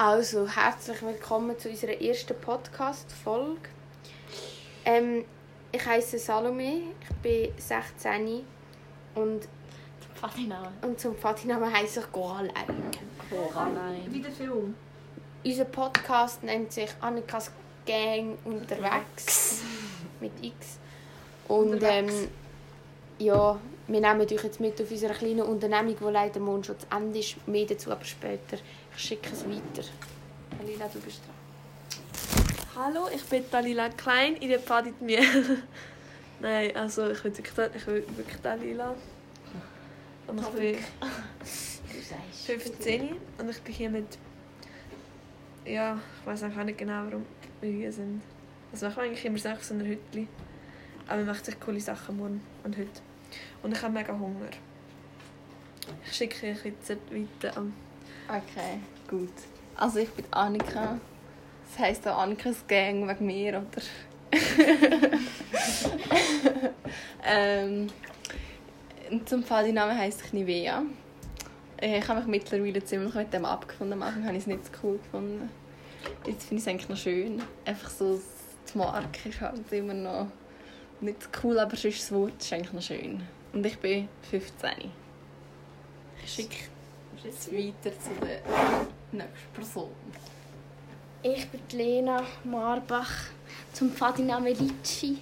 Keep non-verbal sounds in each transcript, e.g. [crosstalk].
Also, herzlich willkommen zu unserer ersten Podcast-Folge. Ähm, ich heiße Salome, ich bin 16 und, Fatina. und zum Pfadinamen heiße ich Coraline. Coraline. Wie der Film. Unser Podcast nennt sich Annikas Gang unterwegs mit X. Und Unterwegs. ähm, ja, wir nehmen euch jetzt mit auf unserer kleinen Unternehmung, die leider morgen schon zu Ende ist. Mehr dazu aber später. Ich schicke es weiter. Alina, du bist dran. Hallo, ich bin Dalila Klein, in der Padit mir. [laughs] Nein, also ich will wirklich, ich wirklich Dalila. Und ich bin [laughs] Du sagst. 15 und ich bin hier mit... Ja, ich weiß auch nicht genau, warum wir hier sind. Also wir machen eigentlich immer Sachen so einer Hütte. Aber wir machen sich coole Sachen morgen und heute. Und ich habe mega Hunger. Ich schicke euch jetzt weiter an. Okay, gut. Also ich bin Annika. Das heisst auch Annikas Gang wegen mir, oder? [laughs] ähm, zum Fall, die Name heisst Nivea. Äh, Ich habe mich mittlerweile ziemlich mit dem abgefunden. Am Anfang habe ich es nicht so cool gefunden. Jetzt finde ich es eigentlich noch schön. Einfach so, die Marke ist halt immer noch nicht cool, aber sonst das Wort ist eigentlich noch schön. Und ich bin 15. Ich schicke jetzt weiter zu der nächsten Person. Ich bin die Lena Marbach, zum Pfadinamen Litschi.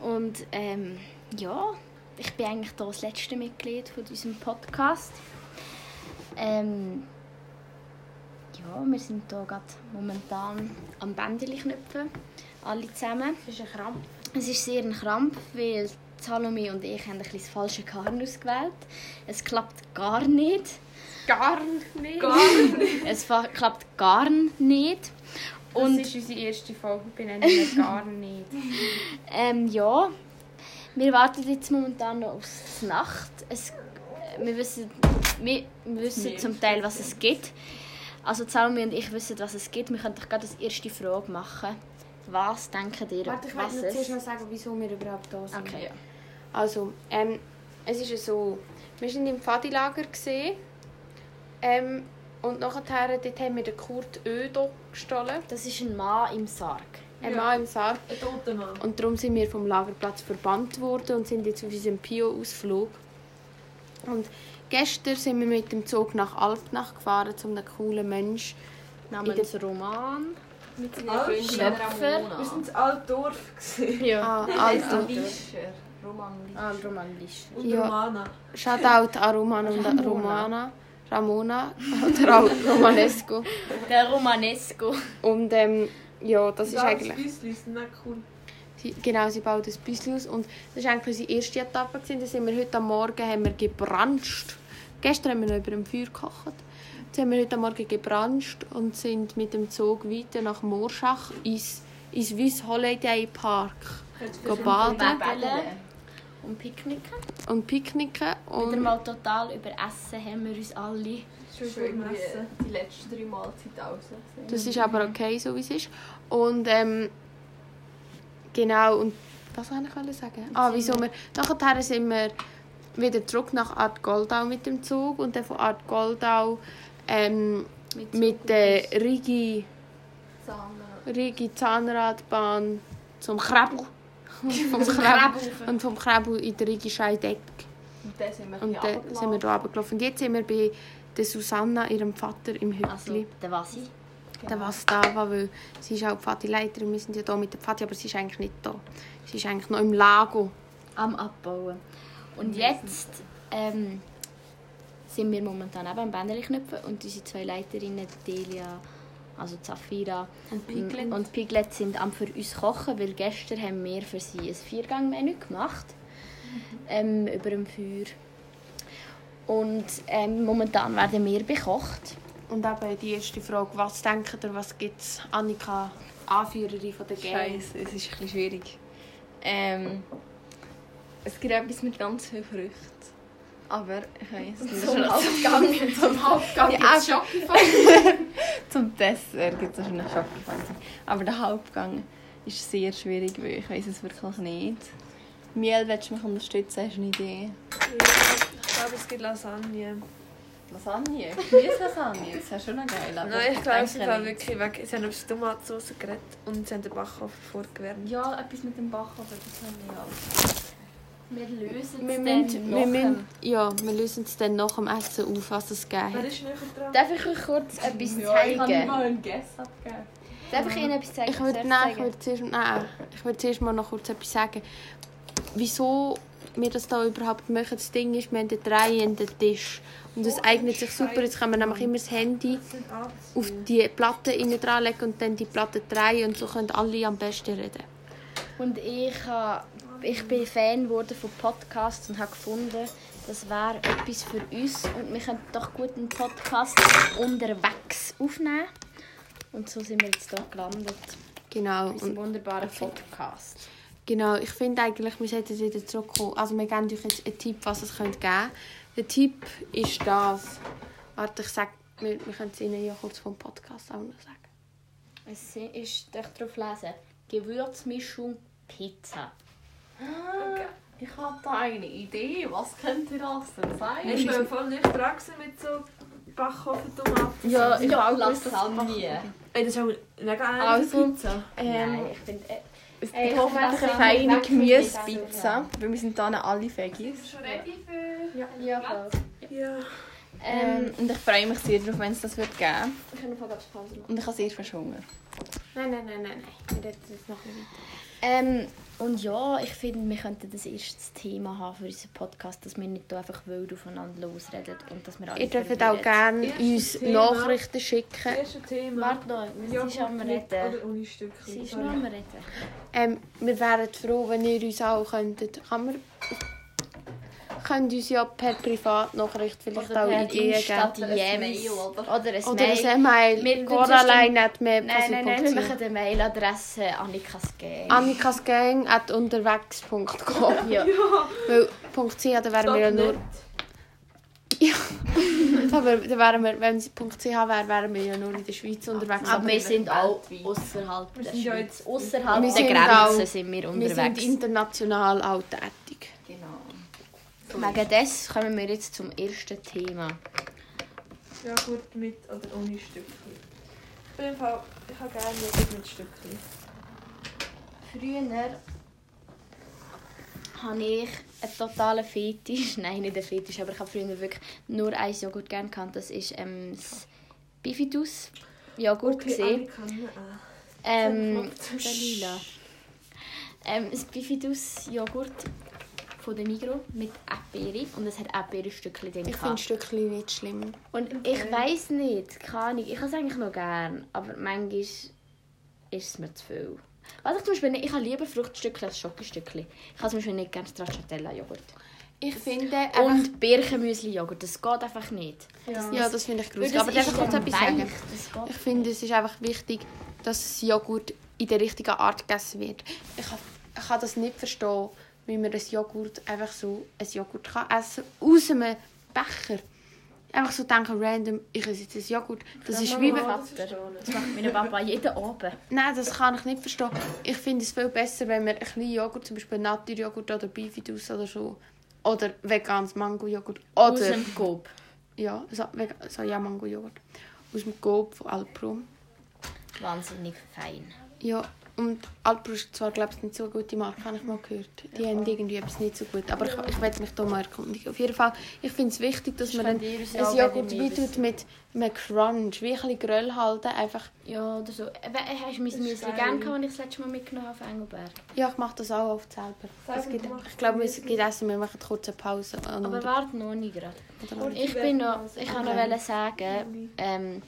Und ähm, ja, ich bin eigentlich hier das letzte Mitglied von unserem Podcast. Ähm, ja, wir sind hier gerade momentan am Bändeli knüpfen, alle zusammen. Das ist ein Krampf. Es ist sehr ein Krampf, weil Salome und ich haben ein bisschen das falsche Garn ausgewählt. Es klappt gar nicht. Gar nicht. Es fa- klappt gar nicht. Und das ist unsere erste Folge. Wir benennen ihn [laughs] gar nicht. Ähm, ja, wir warten jetzt momentan noch auf die Nacht. Es, wir wissen, wir, wir wissen Wir zum Teil, was es gibt. Also Salome und ich wissen, was es gibt. Wir können doch gerade die erste Frage machen. Was denkt ihr, Warte, ich noch zuerst noch sagen, wieso wir überhaupt da sind. Okay, ja. Also, ähm, es ist ja so, wir waren im Pfadilager gesehen. Ähm, und nachher dort haben wir den Kurt Ödo gestohlen. Das ist ein Mann im Sarg. Ein Ja. Mann im Sarg. Ein toter Mann. Und darum sind wir vom Lagerplatz verbannt worden und sind jetzt auf unserem Pio-Ausflug. Und gestern sind wir mit dem Zug nach Alpnach gefahren, zu einem coolen Mensch. Namens Roman. Mit seiner Freundin Schöpfer. Ramona. Wir sind in Altdorf. gewesen. Ja. Ah, also, Lischer. Roman Lischer. Ah, Roman Lisch. Und Ja. Romana. Shoutout an Roman und Ramona. Romana. Ramona oder auch Romanesco. Der Romanesco. Und ähm, ja, das ist Das eigentlich... Büsli sind nicht cool. Sie, genau, sie baut ein Büsschen aus. Und das war eigentlich unsere erste Etappe. Gewesen. Da sind wir heute am Morgen haben wir gebranscht. Gestern haben wir noch über dem Feuer gekocht. Jetzt haben wir heute Morgen gebranscht und sind mit dem Zug weiter nach Morschach ins, ins Swiss Holiday Park Baden. Und Picknicken. und picknicken. Wieder Und mal total über Essen haben wir uns alle. Schön Schon messen. die letzten drei Mahlzeiten raus. das ist aber okay, so wie es ist. Und ähm, genau, und was wollte ich sagen? Ah, wieso wir... Nachher sind wir wieder zurück nach Art Goldau mit dem Zug und dann von Art Goldau ähm, mit der Rigi. Rigi Zahnradbahn zum. [laughs] Und vom Krebel, und vom Krebel in der Rigi Scheideck. Und dann sind wir Und dann sind wir hier runtergelaufen. Und jetzt sind wir bei der Susanna, ihrem Vater, im Hütli. Also, der Wasi. Der was da war, weil sie ist auch Pfadi-Leiterin. Wir sind ja hier mit der Pfadi, aber sie ist eigentlich nicht da. Sie ist eigentlich noch im Lago. am Abbauen. Und jetzt ähm, sind wir momentan eben am Bändeli knüpfen und unsere zwei Leiterinnen, Delia, also Zafira Und Piglet. und Piglet sind am für uns kochen, weil gestern haben wir für sie ein Viergang-Menü gemacht ähm, über dem Feuer. Und ähm, momentan werden wir bekocht. Und eben die erste Frage, was denkt ihr, was gibt es? Annika, Anführerin von der Gang. Scheiße, es ist ein bisschen schwierig. Ähm, es gibt etwas mit ganz viel Früchten. Aber ich weiß nicht. Zum Hauptgang. [laughs] Zum Hauptgang Ja, gibt's aber- Schokofan. [laughs] Zum Dessert gibt es wahrscheinlich Schokolade. Aber der Hauptgang ist sehr schwierig, weil ich weiß es wirklich nicht. Miel, willst du mich unterstützen? Hast du eine Idee? Ich glaube, es gibt Lasagne. Lasagne. Gemüse-Lasagne. Das wäre schon noch geil. aber Nein, ich glaube, sie haben wirklich weg. Sie haben die Tomatensauce geredet und sie haben den Backofen vorgewärmt. Ja, etwas mit dem Backofen, das habe ich auch. Wir lösen es dann wir müssen, ja, wir lösen es dann nach dem Essen auf, was es gegeben hat. Darf ich euch kurz etwas Ja, ich habe zeigen? mal einen Guess abgegeben. Darf ich Ihnen etwas zeigen? Ich würde, Zuerst nein, ich zeigen? würde zuerst, nein, ich würde zuerst mal noch kurz etwas sagen. Wieso wir das da überhaupt machen, das Ding ist, wir haben einen drehenden Tisch. Und das eignet sich super. Jetzt kann man nämlich immer das Handy auf die Platte innen dran legen und dann die Platte drehen und so können alle am besten reden. Und ich, ha, ich bin Fan geworden von Podcasts und habe gefunden, das wäre etwas für uns. Und wir könnten doch gut einen Podcast unterwegs aufnehmen. Und so sind wir jetzt hier gelandet. Genau. Und wunderbarer Podcast. Genau, ich finde eigentlich, wir sollten wieder zurückkommen. Also wir geben euch jetzt einen Tipp, was es könnte geben Der Tipp ist das. Warte, ich sag, wir, wir können es Ihnen ja kurz vom Podcast auch noch sagen. Es ist, darf ich drauf lesen, Gewürzmischung Pizza. Ich da eine Idee. Was könnte das denn sein? Ich bin voll nicht dran mit so Backofen-Tomaten. Ja, ich Ja, habe Lasagne. Ey, das ist auch mega eine Also, Pizza. Ähm, Nein, ich finde... Äh, eine feine Gemüsepizza. Weil wir sind hier alle Veggies. Schon ready für... ja, voll. Ja. Ähm, und ich freue mich sehr darauf, wenn es das wird geben Ich kann noch Pause machen. Und ich habe sehr viel Hunger. Nein, nein, nein, nein, nein. Wir reden jetzt noch nicht. Ähm, und ja, ich finde, wir könnten das erstes Thema haben für unseren Podcast, dass wir nicht einfach wild aufeinander losreden und dass wir alle Ihr dürft auch gerne uns Thema. Nachrichten Das schicken. erste Thema. Warte noch, sie ist am mit Reden. Oder ohne Stückchen. Sie ist noch am Reden. Ähm, wir wären froh, wenn ihr uns auch könntet. Kann man... Könnt uns ja per Privatnachricht vielleicht Oder auch per Ideen geben. Ein DMs. Mail, oder? Oder ein Oder Mail. ein Mail. Wir- wir Coraline at Nein, nein, nein, wir machen die Mailadresse Annikas Gang. annikasgang at unterwegs.com ja. [laughs] Weil .ch, da wären wir ja nur... Ja. [laughs] Aber da wären wir, wenn es .ch wäre, wären wir ja nur in der Schweiz unterwegs. Aber wir sind auch außerhalb Wir der Schweiz. Außerhalb Wir der Grenzen sind wir wir unterwegs. sind international auch tätig. Genau. Wegen des kommen wir jetzt zum ersten Thema. Ja gut, mit oder ohne Stückchen. Ich bin im Fall... Ich habe gerne Joghurt mit Stückchen. Früher habe ich einen totalen Fetisch. [laughs] Nein, nicht einen Fetisch, aber ich habe früher wirklich nur ein Joghurt gerne gehabt. Das ist ähm, das Bifidus Joghurt. gesehen. alle kann Ähm, Knopf. der Lila. Ähm, das Bifidus Joghurt von der Migros mit Erdbeere und es hat Erdbeerstückchen drin. Ich finde Stückchen nicht schlimm. Und ich weiß nicht, keine Ahnung, ich habe es eigentlich noch gern, aber manchmal ist es mir zu viel. Was ich zum Beispiel nicht, ich habe lieber Fruchtstückchen als Schokostückchen. Ich habe zum Beispiel nicht gerne Stracciatella-Joghurt. Ich finde. Und Birchenmüsli-Joghurt, das geht einfach nicht. Ja. Ja, das finde ich gruselig. Aber darf ich kurz etwas sagen? Ich finde, es ist einfach wichtig, dass das Joghurt in der richtigen Art gegessen wird. Ich kann, ich kann das nicht verstehen, wie man ein Joghurt einfach so ein Joghurt kann essen aus einem Becher. Einfach so denken, random, ich esse jetzt ein Joghurt. Das ist wie... Ja, wenn- das macht mein Papa jeden Abend. Nein, das kann ich nicht verstehen. Ich finde es viel besser, wenn man ein bisschen Joghurt, zum Beispiel Naturjoghurt oder Bifidus oder so, oder veganes Mango-Joghurt, Aus dem Coop. ja, so, so ja Mango-Joghurt aus dem Coop von Alpro. Wahnsinnig fein. Ja, und Alpro ist zwar, glaube ich, nicht so eine gute Marke, habe ich mal gehört. Die haben irgendwie etwas nicht so gut, aber ich, ich werde mich da mal erkundigen. Auf jeden Fall, ich finde es wichtig, dass man ihr uns ein ja auch Joghurt gerne wie wissen. tut mit einem Crunch, wie ein bisschen Gröll halten, einfach... Ja, oder so. Äh, Hast du mein ist Müsli gern gehabt, als ich das letzte Mal mitgenommen habe auf Engelberg? Ja, ich mache das auch oft selber. Es gibt, ich glaube, es Müsli. gibt Essen, wir machen kurz eine Pause. Und, Aber warte noch nicht gerade. Ich bin noch, ich kann noch Okay. wollte sagen, ähm,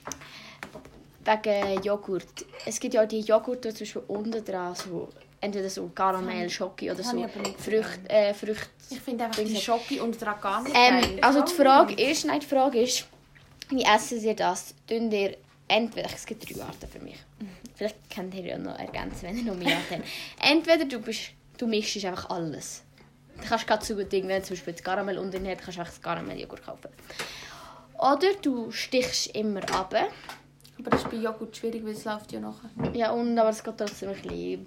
wegen Joghurt. Es gibt ja auch die Joghurt, die zum Beispiel unten dran so, entweder so Karamell, Schoki oder so Früchte, äh, Früchte. Ich finde einfach die Schoki und dran gar nicht Ähm, also die Frage ist, nein, die Frage ist, wie essen ihr das? Tun ihr entweder, es gibt drei Arten für mich. Vielleicht könnt ihr ja noch ergänzen, wenn ihr noch mehr habt. [laughs] Entweder du, bist, du mischst einfach alles. Du kannst gerade so gut du zum Beispiel das Karamell unten hat, kannst du einfach das Karamelljoghurt kaufen. Oder du stichst immer ab. Aber das ist bei Joghurt schwierig, weil es läuft ja nachher. Ja, und, aber es geht trotzdem ein bisschen...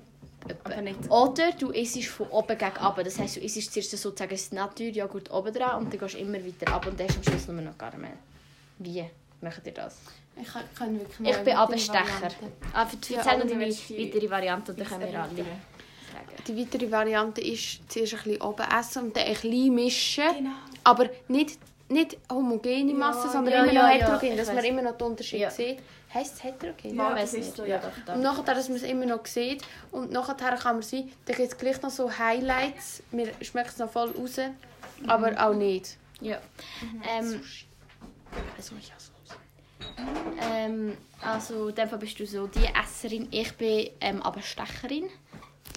Aber nicht. Oder du isst von oben gegen unten. Das heisst, du isst zuerst sozusagen das Naturjoghurt oben dran und dann gehst du immer weiter ab und dann hast du am Schluss nur noch Karamell. Wie macht ihr das? Ich kann, wirklich Ich bin Abstecher. Ah, für Ja, erzähl noch willst die- weitere Variante und dann können wir alle sagen. Die weitere Variante ist zuerst ein bisschen oben essen und dann ein bisschen mischen. Genau. Aber nicht, nicht homogene Masse, Ja, sondern ja, immer ja, noch ja, heterogen, dass man immer noch den Unterschied Ja. sieht. Heisst es heterogen? Ja, weiß das ist nicht. so, ja, ja. doch. Und nachher, dass man es immer noch sieht. Und nachher kann man sehen, dann gibt es gleich noch so Highlights. Mir schmeckt es noch voll raus, aber auch nicht. Ja. Ähm, ähm, also in dem Fall bist du so die Esserin. Ich bin ähm, aber Stecherin.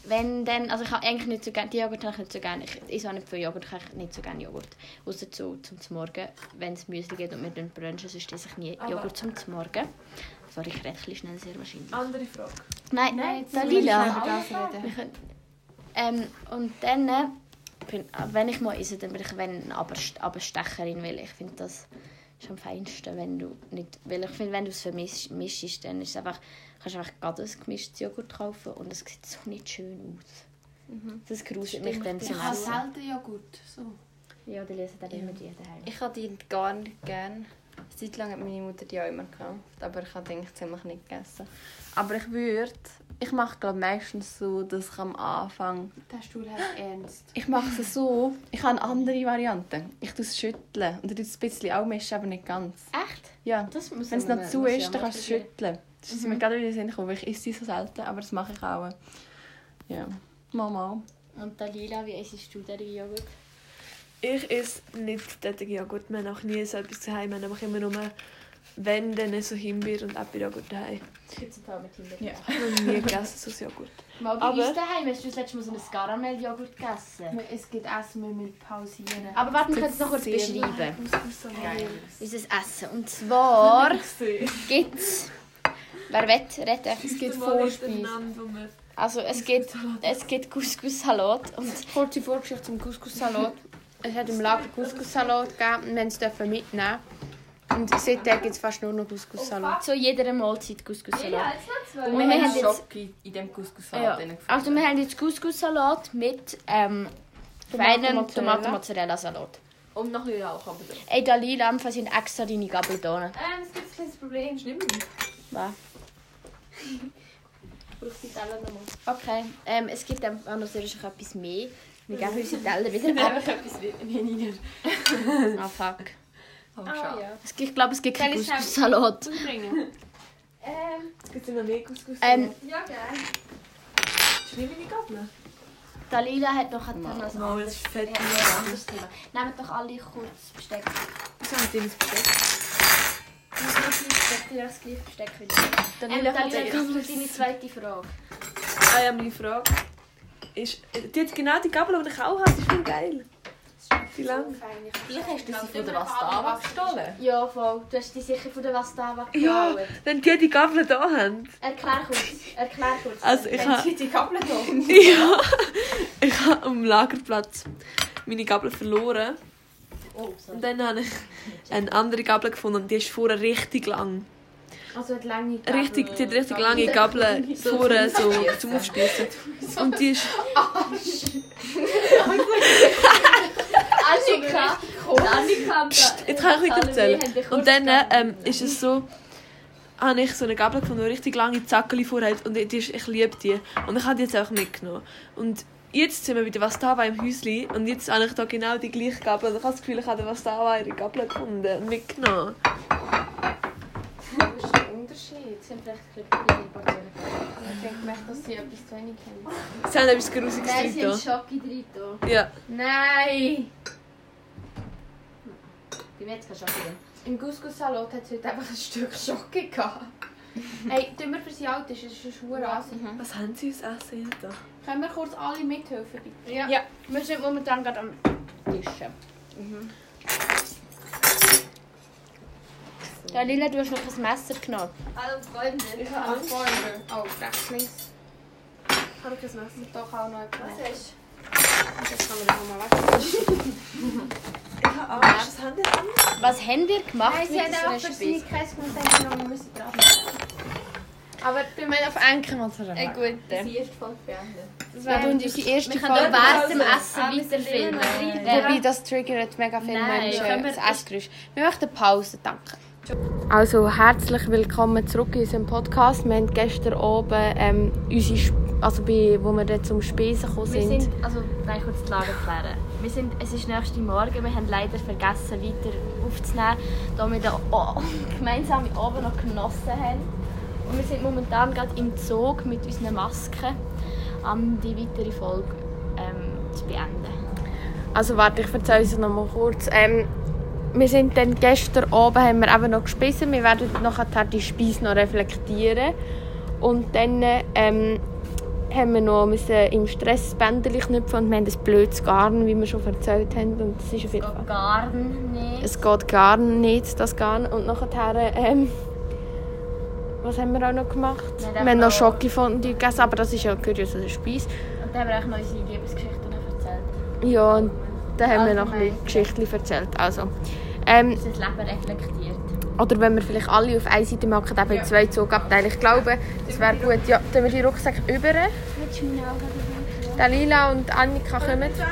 Wenn dann, also ich habe eigentlich nicht so gerne, die Joghurt habe ich nicht so gerne. Ich esse auch nicht viel Joghurt, ich habe nicht so gerne Joghurt. Außer so zum Morgen, wenn es Müsli gibt und wir dann brunchen, sonst esse ich nie Aber- Joghurt zum Morgen. Sorry, ich rede ein schnell, sehr wahrscheinlich. Andere Frage. Nein, Nein, Dalila. Ähm, und dann, äh, bin, wenn ich mal esse, dann bin ich wenn aber, aber Stecherin, weil ich finde das ist am feinsten, wenn du nicht, weil ich finde, wenn du es vermischst, mischst, dann ist es einfach, kannst du einfach gerade ein gemischtes Joghurt kaufen und es sieht so nicht schön aus. Das gruselt mich dann Ich zum habe Essen. selten Joghurt. So. Ja, die lesen dann immer die daheim. Ich habe die gar nicht gern. Eine Zeit lang hat meine Mutter die auch immer gekauft, aber ich habe die eigentlich ziemlich nicht gegessen. Aber ich würde, ich mache glaube meistens so, dass ich am Anfang, Der Stuhl hat ernst. ich mache es so, ich habe andere Variante. Ich tue es schütteln und dann tue ich es ein bisschen auch mischen, aber nicht ganz. Echt? Ja, Das muss wenn es noch zu ich ist, dann kannst du es schütteln. Das ist mir gerade wieder in den Sinn gekommen, weil ich esse so selten, aber das mache ich auch. Ja, Mama. Und Dalila, wie isst du den Joghurt? Ich esse nicht solche Joghurt. Wir haben auch nie so etwas daheim. Wir haben einfach immer nur, wenn, dann so Himbeer und Apfeljoghurt daheim. Gibt es mit Himbeer? Ja. Ich habe noch nie gegessen, so ein Joghurt. Mal bei Aber- uns daheim hast du das letzte Mal so ein Karamelljoghurt gegessen. Es gibt Essen, wir müssen pausieren. Aber warte, wir können es noch kurz Sehr beschreiben. Geil. Unser Essen. Und zwar gibt es... Wer will, redet. Es gibt Vorspeise. Also es gibt, es gibt Couscous-Salat und Kurze Vorgeschichte zum Couscous-Salat. Es hat im Lager Couscous-Salat gegeben und wir haben es mitnehmen. Und seitdem gibt es fast nur noch Couscous-Salat. zu jeder Mahlzeit Couscous-Salat. Und Und wir haben jetzt... In dem Couscous-Salat Ja. Also wir haben jetzt Couscous-Salat mit ähm, feinem Tomaten-Mozzarella. Tomaten-Mozzarella-Salat. Und noch ein drin. Ey, Dalila, am Fall sind extra deine Gabel da. Ähm, es gibt ein kleines Problem. Stimmt. Was? Okay, ähm, es gibt einfach noch etwas mehr. Wir geben unsere Teller [laughs] wieder ab. etwas weniger. Ah, fuck. Aber Ah, schade. ja. Ich glaube, es gibt keinen ich Couscous-Salat. [laughs] Ähm, es gibt immer mehr Couscous. Ähm, Ja. Ist nicht meine Gabel? Dalila hat noch ein noch ein Mal, das anderes, ist fett. ja, ein anderes Thema. Nehmt doch alle kurz Besteck. Wieso haben die das bestellt? Ich muss nicht Besteck, das gleiche Besteck wieder. Dalila Ähm, Dalila, das ist deine zweite Frage. Ah ja, meine Frage ist, äh, die hat genau die Gabel, die ich auch habe. Das ist voll geil. Wie lange? Vielleicht hast du sie von der Vastava gestohlen. Ja, voll. Du hast die sicher von der Vastava Ja, geklaut. wenn die die Gabel da haben. Erklär kurz. Erklär kurz. Also ich habe Die Gabel da. ja, [laughs] ich habe am Lagerplatz meine Gabel verloren. Oh, sorry. Und dann habe ich eine andere Gabel gefunden und die ist vorher richtig lang. Also hat lange Gabel. Richtig, die hat richtig lange Gabel vorher so zum Aufspießen. Und die ist... [laughs] [laughs] Annika! Annika! Jetzt kann ich wieder erzählen. Und dann ähm, ist es so, habe ich so eine Gabel gefunden, die richtig lange Zackel vorher hat und die ist, ich liebe die. Und ich habe die jetzt auch mitgenommen. Und jetzt sind wir wieder was da war im Häuschen und jetzt habe ich da genau die gleiche Gabel und ich habe das Gefühl, ich habe was da war ihre Gabel gefunden und mitgenommen. Das ist ein Unterschied. Sie haben vielleicht ein bisschen Portionen. Ich denke, dass sie etwas zu wenig haben. Sie haben etwas Grusiges Nein, sie haben Schoki drin. da. Ja. Nein! Bei mir jetzt kein Schoki drin. Im Couscous-Salat hat es heute einfach ein Stück Schocke gehabt. Hey, tun wir für sie alt ist, es ist eine Schuhe Ansehen. Was haben sie uns essen da? Können wir kurz alle mithelfen, bitte? Ja. Ja. Wir sind momentan gerade am Tischen. Ja, Lila, du hast noch ein Messer genommen. Hallo Freunde. Ich habe Oh. Freunde. Oh, rechts, links. Ich habe kein Messer. Doch auch noch etwas. ist? Das kann man doch mal weg. [laughs] Ich habe Angst. Was haben die an? Was haben wir gemacht Nein, sie dieser einfach für seine denkt noch, wir müssen dran. Aber wir auf Enkel mal zusammen. Eine gute. Die erste Folge beendet. Das wäre unsere erste Wir können Folge. auch während dem. Essen wir weiterfilmen. Wobei das triggert mega viele Menschen, wir- das Essgeräusch. Wir möchten Pause, danke. Also herzlich willkommen zurück in unserem Podcast. Wir haben gestern oben ähm, unsere, Sp- also bei, wo wir dann zum Spesen gekommen Wir sind. sind, also nein, kurz die Lage erklären. Wir sind, es ist nächste Morgen, wir haben leider vergessen, weiter aufzunehmen, da wir da oh, [laughs] gemeinsam oben noch genossen haben. Und wir sind momentan gerade im Zug mit unseren Masken, um die weitere Folge ähm, zu beenden. Also warte, ich erzähle es noch mal kurz. Ähm, wir sind dann gestern oben haben wir eben noch gespissen. Wir werden nachher die Speise noch reflektieren. Und dann ähm, haben wir noch müssen im Stress Bändchen knüpfen und wir haben ein blödes Garn, wie wir schon erzählt haben. Und das ist jeden Fall... Gar nicht. Es geht gar nicht, das Garn. Und nachher, ähm, was haben wir auch noch gemacht? Wir haben Wir haben noch Schokofondue gegessen, aber das ist ja gehört ja zu Speise. Und dann haben wir auch noch unsere Liebesgeschichten erzählt. Ja, und dann haben wir noch ein Geschichten erzählt. Also, ähm, Unser Leben reflektiert. oder wenn wir vielleicht alle auf eine Seite machen, eben in zwei Zugabteile. Ich glaube, das wäre gut. Ja, tun wir die Rucksäcke über. Dalila und Annika kommen. Ja.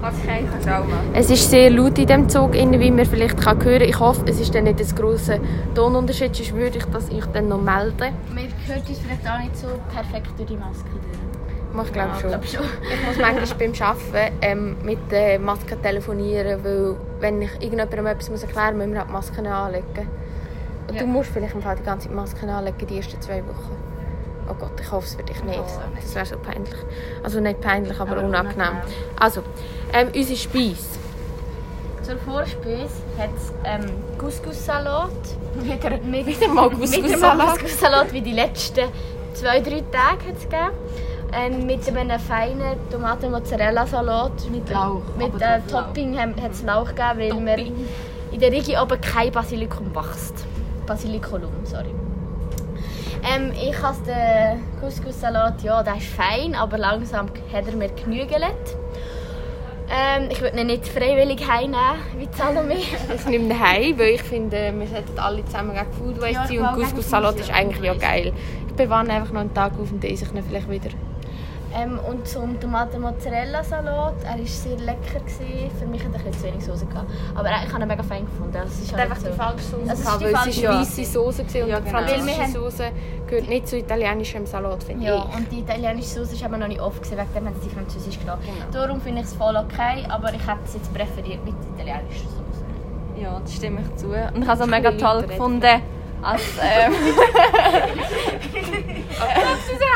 Okay. Es ist sehr laut in dem Zug, wie man vielleicht kann hören kann. Ich hoffe, es ist dann nicht ein grosser Tonunterschied, sonst würde ich das euch dann noch melden. Man hört uns vielleicht auch nicht so perfekt durch die Maske. Ich glaube Ja, schon. glaub schon. Ich muss manchmal beim Arbeiten ähm, mit der Maske telefonieren, weil wenn ich irgendjemandem etwas muss erklären muss, müssen wir halt die Masken anlegen. Und Ja. Du musst vielleicht im Fall die ganze Zeit Masken anlegen, die ersten zwei Wochen. Oh Gott, ich hoffe es für dich nicht. Oh. Das wäre so peinlich. Also nicht peinlich, aber, Aber unangenehm. unangenehm. Also, ähm, unsere Speise. Zur Vorspeise hat es ähm, Couscous-Salat. Wieder, mit, Wieder mal Couscous-Salat. Couscous-Salat wie die letzten zwei, drei Tage hat es gegeben. Ähm, mit einem feinen Tomaten-Mozzarella-Salat. Mit Lauch, Mit äh. Topping hat es Lauch gegeben, weil wir in der Region oben kein Basilikum wächst. Basilikulum, sorry. Ähm, ich habe den Couscous-Salat, ja, der ist fein, aber langsam hat er mir genügelt. Ähm, ich würde ihn nicht freiwillig heimnehmen, wie Salome. [laughs] Ich nehme ihn heim, weil ich finde, wir sollten alle zusammen gegen Food Waste Ja, sein und Couscous-Salat ist eigentlich ja geil. Ich bewahre einfach noch einen Tag auf und esse ich ihn vielleicht wieder. Ähm, und zum Tomaten-Mozzarella-Salat, er war sehr lecker. Gewesen. Für mich hat er ein zu wenig Soße gehabt. Aber ich habe ihn mega fein gefunden. Also, es ist halt einfach so. die falsche Soße Das ist gehabt, die es ist Soße. weisse Soße gewesen und Ja, die genau. französische wir haben- Soße gehört nicht zu italienischem Salat, finde Ja, ich. und die italienische Soße ist aber noch nicht oft, gewesen, wegen dem haben sie die französisch genommen. Genau. Darum finde ich es voll okay, aber ich hätte es jetzt präferiert mit italienischer Soße. Ja, das stimme ich zu. Und ich habe es auch mega toll gefunden, als... Ähm, [laughs] [laughs]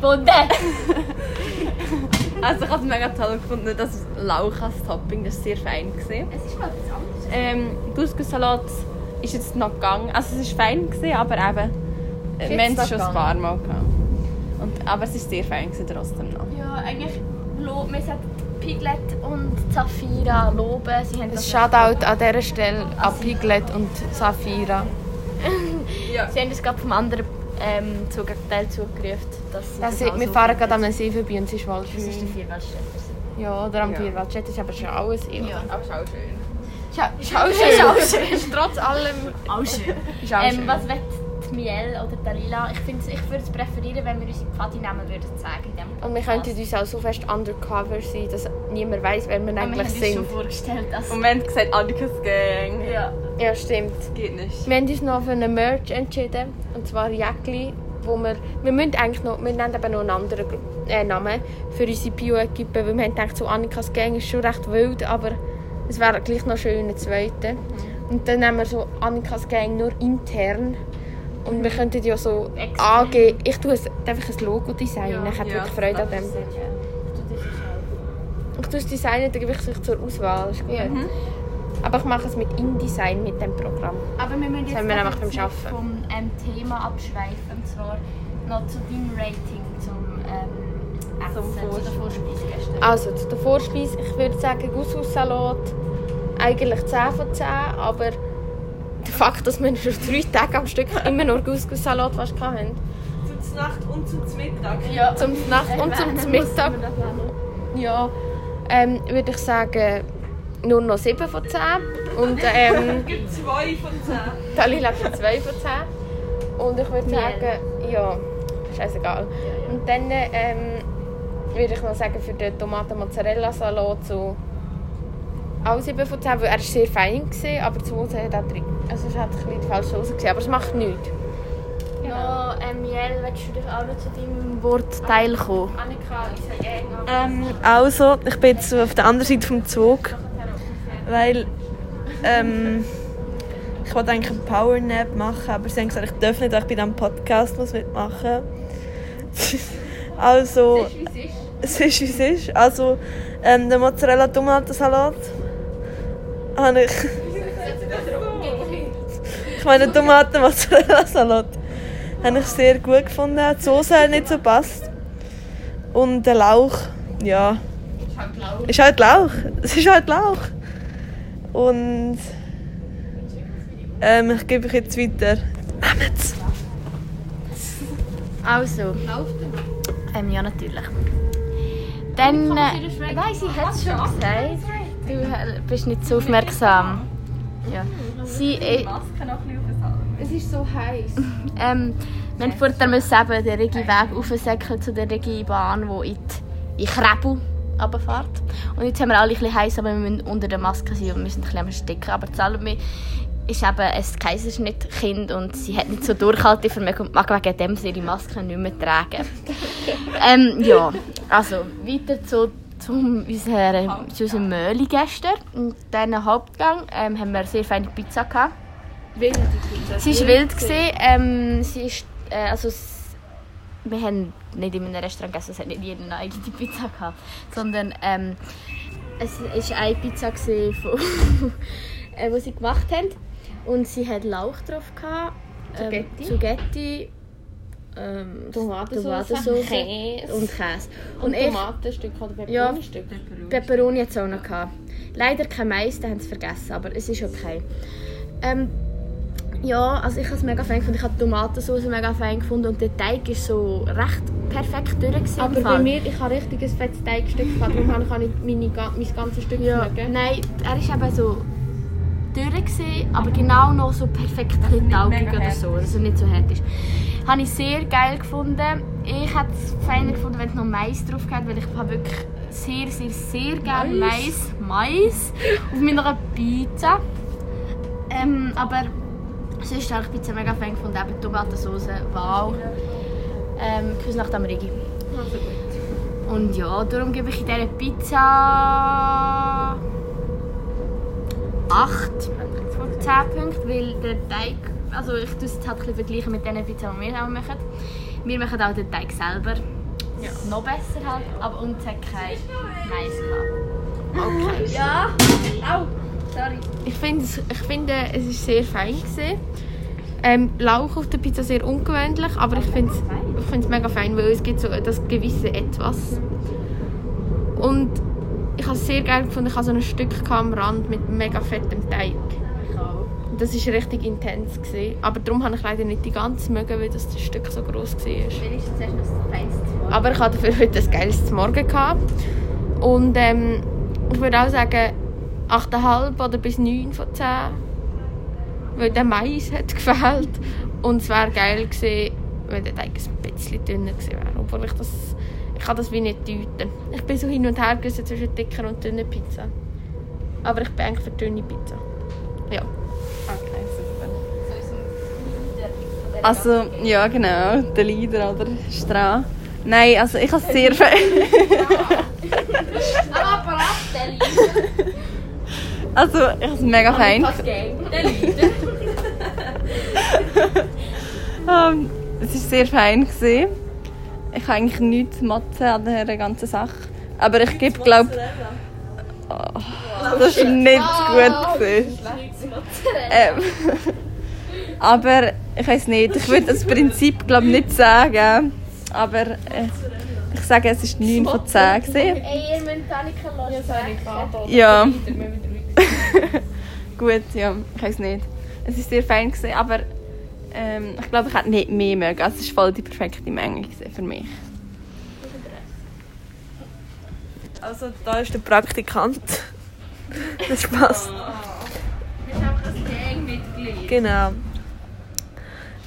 Das. Bunde! [laughs] also ich habe es mega toll gefunden, dass Lauch als Topping, das war sehr fein. Gewesen. Es ist mal etwas anderes. Ähm, Couscous-Salat ist jetzt noch gegangen. Also es war fein, gewesen, aber eben... Äh, wir haben es schon noch ein paar Mal gehabt. Und, aber es war sehr fein gewesen, trotzdem noch. Ja, eigentlich lo- wir sollten Piglet und Zafira loben. Sie haben das Shoutout an dieser Stelle an Piglet und Safira. [laughs] Sie haben uns gerade vom anderen ähm, Zugeteil zugerufen, dass sie Das ist, wir auch fahren gerade am See vorbei und es ist voll Das ist der schön. Vierwaldstätter. Ja, oder am Ja. Vierwaldstädt ist aber schon alles ill. Ja. Aber ist auch schön. Schau, schau Ist auch schön. [laughs] Ist trotz allem Auch schön. ist auch Ähm, schön. was will die Miel oder Dalila? Ich, find's- ich würde es präferieren, wenn wir unsere Pfadi nehmen würden sagen diesem Und wir könnten uns auch so fest undercover sein, dass niemand weiß, wer wir Aber wir eigentlich haben uns schon sind. vorgestellt, dass... Und wir haben gesagt, Annikas Gang. ja. Ja, stimmt. Geht nicht. Wir haben uns noch für einen Merch entschieden, und zwar Jäckli, wo wir, wir müssen eigentlich noch, wir nennen eben noch einen anderen Gru- äh, Namen für unsere Bio-Equipe, weil wir haben gedacht, so Annikas Gang ist schon recht wild, aber es wäre gleich noch schön eine zweite. Und dann nehmen wir so Annikas Gang nur intern. Und wir könnten ja so angeben, ich tue es, einfach ein Logo designen, ich hätte Ja, wirklich Freude an dem. Ich tue. Ich es designen, dann gebe ich es euch zur Auswahl, ist gut. Aber ich mache es mit InDesign, mit dem Programm. Aber wir müssen jetzt wir beim vom ähm, Thema abschweifen. Und zwar noch zu deinem Rating zum ähm, Essen, Zum zu der Vorspeise. Gestern. Also zu der Vorspeise, ich würde sagen Couscous-Salat eigentlich 10 von 10, aber der Fakt, dass wir schon drei Tage am Stück immer nur Couscous-Salat fast hatten. Zum Nacht und zum Mittag. Ja. Zum Nacht und zum Mittag. Ja, ähm, würde ich sagen nur noch 7 von 10 und ähm, [laughs] Es gibt zwei von zehn. Dalila gibt 2 von 10 und ich würde sagen, ja, scheißegal. Und dann ähm, würde ich noch sagen für den Tomaten-Mozzarella-Salat so auch 7 von 10, weil er war sehr fein, gewesen, aber zu Hause hat er drin. Also es hat ein bisschen die falsche Hose gesehen, aber es macht nichts. Ja, ähm, Jel, willst du dich auch noch zu deinem Wortteil kommen? Annika, ich sage Ähm, also, ich bin jetzt auf der anderen Seite vom Zug, weil ähm, ich wollte eigentlich einen Powernap machen, aber sie haben gesagt, ich darf nicht, weil ich bei diesem Podcast muss mitmachen [laughs] Also, es ist, wie es ist. Also, ähm, der Mozzarella-Tomatensalat habe ich... ich meine, Tomaten-Mozzarella-Salat habe ich sehr gut gefunden. Die Soße hat nicht so passt. Und der Lauch, ja... Ist halt Lauch. Es ist halt Lauch. Und... Ähm, ich gebe euch jetzt weiter. Nehmt's! Also. Ähm, ja, natürlich. Dann. Äh, nein, sie hat es schon gesagt. Du äh, bist nicht so aufmerksam. Ja. Sie. Äh, Es ist so heiß. [laughs] ähm, wir vorher müssen eben den Regi Weg aufsäckeln zu der Regi Bahn, die in, die, in Krebel runterfährt. Und jetzt haben wir alle ein bisschen heiß, aber wir müssen unter der Maske sein und müssen ein bisschen am Ersticken. Aber Salome ist eben ein Kaiserschnittkind und sie hat nicht so Durchhaltevermögen und mag wegen dem sie ihre Maske nicht mehr tragen. [laughs] ähm, ja, also weiter zu, zu, unserer, zu unserem Möli gestern. Und dann Hauptgang ähm, haben wir sehr feine Pizza gehabt. Wild, die Pizza. Sie war wild. Gewesen. Ähm, sie ist, äh, also, wir haben nicht in einem Restaurant gegessen, es hat nicht jeder eine eigene Pizza gehabt. Sondern ähm, es war eine Pizza, von, [laughs] äh, die sie gemacht haben. Und sie hat Lauch drauf. Gehabt, ähm, Zucchetti. Zucchetti ähm, Tomatensauce, Tomatensauce Käse. und Käse. Und, Und ich, Tomatenstück oder Ja. Peperonienstück. Peperoni hat es auch noch gehabt. Leider kein Mais, den haben sie vergessen, aber es ist okay. Ähm, ja, also ich habe es mega fein gefunden. Ich habe die Tomatensauce mega fein gefunden und der Teig ist so recht perfekt durch. Aber bei mir, ich habe richtig ein fettes Teigstück gehabt, darum habe ich meine, mein ganzes Stück ja, nein, er ist eben so gewesen, aber genau noch so perfekt ein taugig oder so, dass er nicht so hart ist. Habe ich sehr geil gefunden. Ich hätte es feiner gefunden, wenn es noch Mais drauf gehabt weil ich habe wirklich sehr, sehr, sehr gerne Mais, Mais auf meiner Pizza. Ähm, aber sonst habe ich Pizza mega fein gefunden, eben Tomatensauce, wow. Ähm, Kuss nach dem Rigi. Also gut. Und ja, darum gebe ich in dieser Pizza 8 von 10 Punkten, weil der Teig, also ich tue es halt ein bisschen vergleichen mit den Pizza, die wir auch machen. Wir machen auch den Teig selber. Ja. Noch besser halt, aber uns hat kein Mais gehabt. Okay. Ja, au, sorry. Ich finde, es- ich finde, es ist sehr fein gewesen. Ähm, Lauch auf der Pizza sehr ungewöhnlich, aber ich finde es ich finde es mega fein, weil es gibt so das gewisse Etwas. Und ich habe es sehr geil gefunden, ich hatte so ein Stück am Rand mit mega fettem Teig. Das war richtig intens. Gewesen. Aber darum habe ich leider nicht die ganze mögen, weil das Stück so groß war. Wenigstens hast du das Feinste vor. Aber ich hatte dafür heute das geilste Morgen. Gehabt. Und ähm, ich würde auch sagen 8,5 oder bis 9 von 10. Weil der Mais hat [laughs] gefehlt. Und es wäre geil gewesen, wenn der Teig ein bisschen dünner gewesen wäre. Obwohl ich das... Ich kann das wie nicht deuten. Ich bin so hin und her gerissen zwischen dicker und dünner Pizza. Aber ich bin eigentlich für dünne Pizza. Ja. Okay, super. Also, ja genau, der Leader oder Stra. Nein, also ich habe es sehr fein. Aber abstellen! Also, ich habe es mega fein. [laughs] Ähm, es war sehr fein. Gewesen. Ich habe eigentlich nichts zu motzen an dieser ganzen Sache. Aber ich gebe, glaube oh, das war nicht gut. Gewesen. Ähm, aber ich weiß nicht, ich würde das Prinzip glaube nicht sagen. Aber äh, ich sage, es war 9 von 10. Gewesen. Ey, ihr müsst Annika los. Ja. [laughs] Gut, ja, ich weiß nicht. Es war sehr fein, gewesen, aber ähm, ich glaube, ich hätte nicht mehr mögen. Also, es war voll die perfekte Menge für mich. Also, da ist der Praktikant. Das passt. Wir sind einfach ein Gangmitglied. Genau.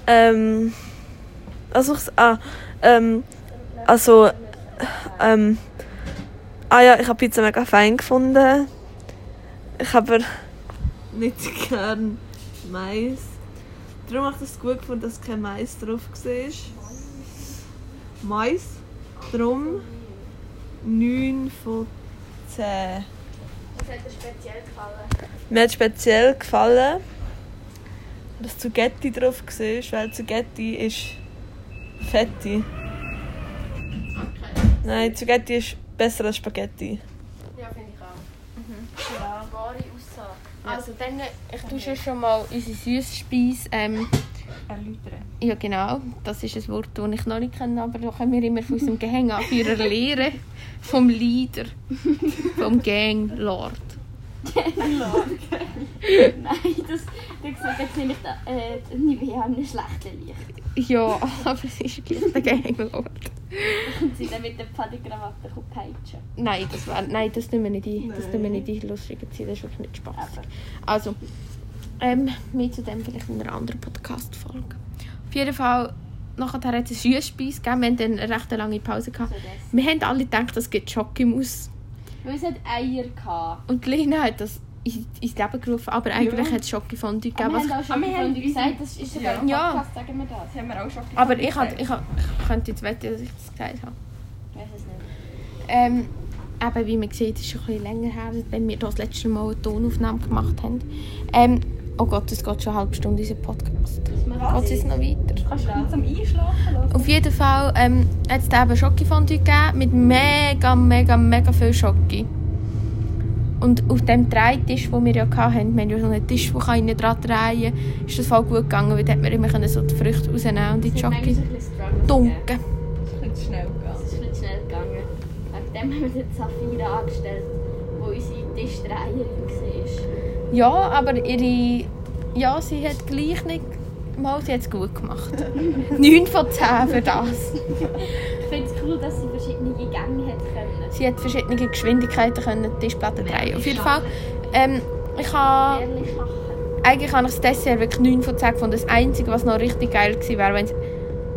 Ähm. Also, ich, ah, ähm, also, ähm, ah ja, ich habe Pizza mega fein gefunden. Ich habe aber nicht [laughs] gern Mais. Darum habe ich es gut gefunden, dass kein Mais drauf war. Mais. Darum 9 von 10. Was hat dir speziell gefallen? Mir hat speziell gefallen, dass Zugetti drauf war, weil Zugetti ist Fetti. Nein, Zugetti ist besser als Spaghetti. Ja, finde ich auch. Ja, wahre Aussage. Also dann, ich tue schon schon mal unsere Süßspeise. Ähm, Erläutern. ja genau, das ist ein Wort, das ich noch nicht kenne, aber da können wir immer von unserem Ganganführer lernen. Vom Leader. Vom Ganglord. [laughs] Nein, das, das gesagt jetzt nämlich äh, Nivea in einem schlechten Licht. Ja, [laughs] aber es ist gleich der Ganglord. [laughs] Und sie dann mit der Pfadikrawatte peitschen. Nein, das, wär, nein, das tun wir nicht ein. Das tun wir nicht in lustigen Zeit, das ist wirklich nicht Spaß. Also, ähm, mehr zu dem vielleicht in einer anderen Podcast-Folge. Auf jeden Fall, nachher hat es eine Süßspeise gegeben. Wir hatten dann eine recht lange Pause. Gehabt. Wir haben alle gedacht, es gibt Schokimus. Weil es hat Eier gehabt. Und die Lena hat das in- ins Leben gerufen, aber eigentlich hat es Schokifondue gegeben. Aber Was, wir haben auch von dir gesagt, das ist sogar im Ja. Podcast, sagen wir das. Haben wir auch schon aber ich, hat, ich, hat, ich könnte jetzt wetten, dass ich das gesagt habe. Ich weiß es nicht. Ähm, eben, wie man sieht, ist es schon ein bisschen länger her, wenn wir das letzte Mal eine Tonaufnahme gemacht haben. Ähm, oh Gott, es geht schon eine halbe Stunde, unser Podcast. Geht es noch weiter? Kannst du zum Einschlafen lassen? Auf jeden Fall ähm, hat es da eben Schokifondue gegeben mit mega, mega, mega viel Schoki. Und auf dem Dreitisch, den wir ja hatten, wir haben ja so einen Tisch, wo man innen dran drehen kann, ist das voll gut gegangen, weil dort man immer so die Früchte rausnehmen und in die Struggle dunken. Das ist ein bisschen schnell gegangen. Es ist ein bisschen schnell gegangen. Wegen dem haben wir den Safira angestellt, wo unsere Tischdreherin war. Ja, aber ihre... Ja, sie hat gleich nicht... Mal, sie hat es gut gemacht. [laughs] 9 von 10 für das. [laughs] Cool, dass sie verschiedene Gänge hat können. Sie hat verschiedene Geschwindigkeiten können die Tischplatte drehen. Auf jeden Fall... Ähm, ich habe... Eigentlich habe ich das Dessert wirklich 9 von 10 gefunden. Das Einzige, was noch richtig geil gewesen wäre, wenn,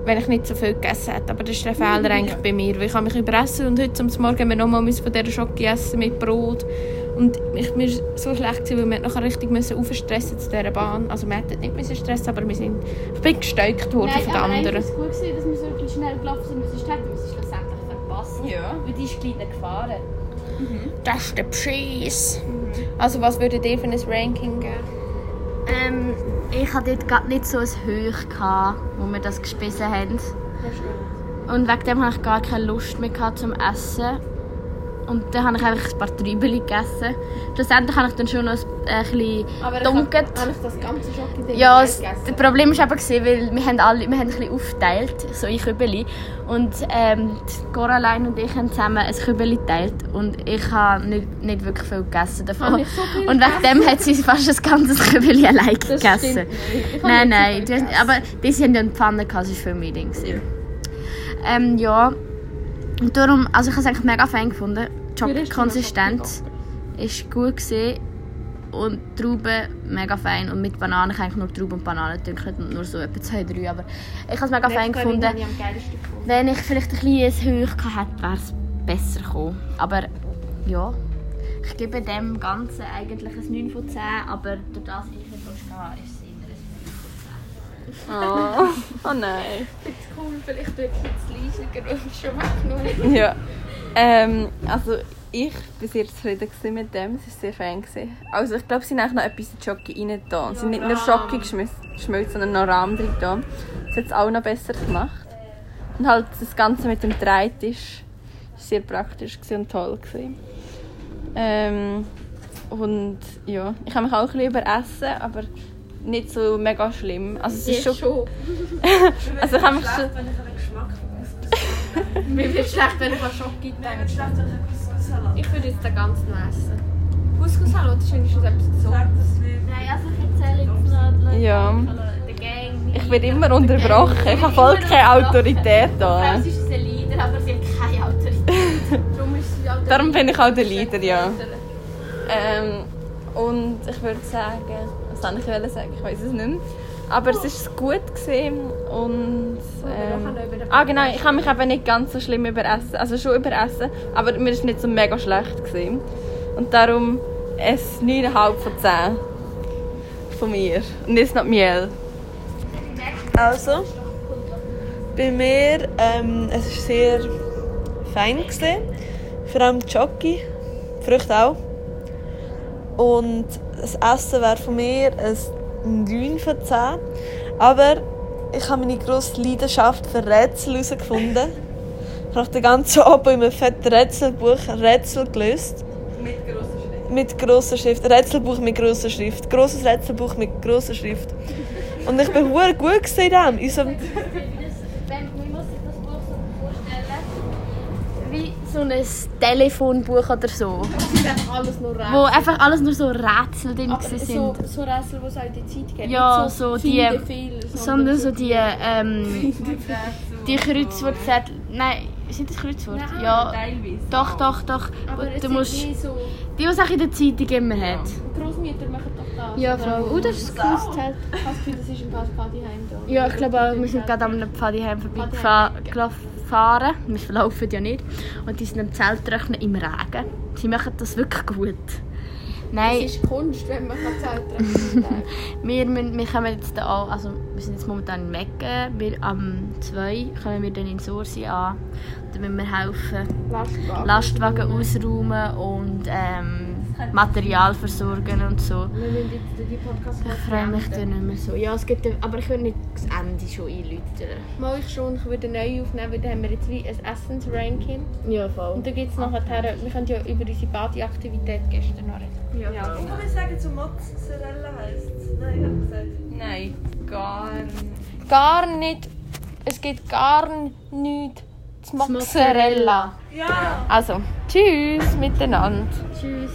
wenn ich nicht so viel gegessen hätte. Aber das ist der Fehler eigentlich bei mir. Weil ich habe mich überessen und heute zum Morgen haben wir nochmal von dieser Schoki essen mit Brot. Und ich, mir war so schlecht, gewesen, weil wir nachher richtig müssen aufstressen zu dieser Bahn. Also wir hätten nicht müssen stressen, aber wir sind ich bin gesteuert worden Nein, von den aber anderen. war es gut, gewesen, dass wir so ein schnell gelaufen sind. Es. Ja. Weil die ist gleich gefahren. Das ist der Beschiss. Also was würdet ihr für ein Ranking geben? Ähm, ich hatte dort gerade nicht so ein Höch, gehabt, wo wir das gespissen haben. Und wegen dem hatte ich gar keine Lust mehr gehabt zum Essen. Und dann habe ich einfach ein paar Trübeli gegessen. Schlussendlich habe ich dann schon noch ein, ein bisschen dunkelt. Habe ich das ganze Schoki Ja, das, das Problem war gewesen, weil wir haben alle wir haben ein bisschen aufgeteilt, so in Kübeli. Und ähm, Coraline und ich haben zusammen ein Kübeli geteilt. Und ich habe nicht, nicht wirklich viel gegessen davon. Ich so viel und wegen dem hat sie fast ein ganzes Kübeli allein Das gegessen. Ich Nein, so nein, gegessen. aber die haben eine Pfanne das war für mich. Ähm, ja. Und darum, also ich habe es eigentlich mega fein gefunden. Schokokonsistenz ist gut gewesen. Und die Trauben mega fein. Und mit Bananen ich nur Trauben und Bananen dünkeln. Und nur so etwa zwei, drei. Aber ich habe es mega fein gefunden. Ich. Wenn ich vielleicht ein ein Höch hätte, wäre es besser gekommen. Aber ja, ich gebe dem Ganzen eigentlich ein 9 von 10. Aber durch das ich nicht ist es eher ein 5 von 10. Oh, [laughs] oh nein. Cool, vielleicht wird es jetzt leiser und schon weggenommen. Ja. Ähm, also ich war sehr zufrieden mit dem. Es war sehr fein. Also ich glaube, sie haben eigentlich noch etwas in die Schoki rein da. Sie sind nicht nur geschmiss- geschmolzen, sondern noch Rahm drin da. Das hat es auch noch besser gemacht. Und halt das Ganze mit dem Dreitisch war sehr praktisch und toll. Ähm, und ja, ich habe mich auch ein bisschen überessen, aber nicht so mega schlimm. Also es ist schon... schon. [laughs] Also ich habe mich schon... wenn ich an den Geschmack [laughs] Mir wird schlecht, wenn ich an Schoki denke. schlecht, wenn ich an Couscous-Salat Ich würde jetzt den ganzen essen. Couscous-Salat ist wenigstens etwas so. Nicht. Nein, also ich erzähle jetzt noch Ja. Ich werde immer unterbrochen. Ich habe voll keine Autorität da. Sie ist ein Leader, aber sie hat keine Autorität. Darum ist sie auch der Darum bin ich auch der Leader, ja. Ähm, und ich würde sagen, was soll ich wollte sagen? Ich weiß es nicht mehr. Aber es war gut gewesen und ähm, ah genau, ich habe mich eben nicht ganz so schlimm überessen, also schon überessen, aber mir ist nicht so mega schlecht gewesen. Und darum ein 9,5 von 10. Von mir. Und jetzt noch Miel. Also, bei mir, ähm, es war sehr fein. Gewesen. Vor allem die Jockey, die Früchte auch. Und das Essen wäre von mir ein 9 von 10. Aber ich habe meine grosse Leidenschaft für Rätsel herausgefunden. Ich habe den ganzen Abend in einem fetten Rätselbuch Rätsel gelöst. Mit grosser Schrift. Mit grosser Schrift. Rätselbuch mit grosser Schrift. Grosses Rätselbuch mit grosser Schrift. Und ich bin hure gut in dem. In so einem- Wie muss ich das Buch so vorstellen? Wie so ein Telefonbuch oder so. Es ist einfach alles nur Rätsel. Wo einfach alles nur so Rätsel drin Aber gewesen so, sind. so Rätsel, die es auch in der Zeit gibt. Ja, Nicht so finde die- Fehler, Sondern so die, ähm, die Kreuzwortzettel. Nein, sind das Kreuzworte? Nein, Ja. Teilweise. Doch, doch, doch. Aber du musst, so... die, die es auch in der Zeitung immer hat. Großmütter machen doch das. Ja? Frau. Oh, das ist Zelt. Ich habe das Gefühl, das ist ein Passpadiheim da. Ja, ich glaube auch, wir sind gerade am Pfadiheim vorbeigefahren. Wir verlaufen ja nicht. Und die sind am Zeltrechnen im Regen. Sie machen das wirklich gut. Nein, Es ist Kunst, wenn man kann. [laughs] wir, müssen- wir kommen jetzt an, also wir sind jetzt momentan in Mecke. Wir, am 2 kommen wir dann in Sursi an. Da müssen wir helfen, Lastwagen. Lastwagen ausräumen und ähm, Material versorgen und so. Wir müssen jetzt die podcast Ich freue mich dann nicht mehr so. Ja, es gibt, aber ich würde nicht das Ende schon einläutern. Mal ich schon, ich würde neu aufnehmen, weil dann haben wir jetzt wie ein Essens-Ranking. Ja, voll. Und dann gibt es nachher, wir können ja über unsere Partyaktivität gestern noch reden. Ja, Ja. Ich sagen, zu Mozzarella heisst Nein, ich habe gesagt. Nein, gar nicht. Gar nicht, es gibt gar nichts Mozzarella. Ja! Also, tschüss miteinander. Tschüss.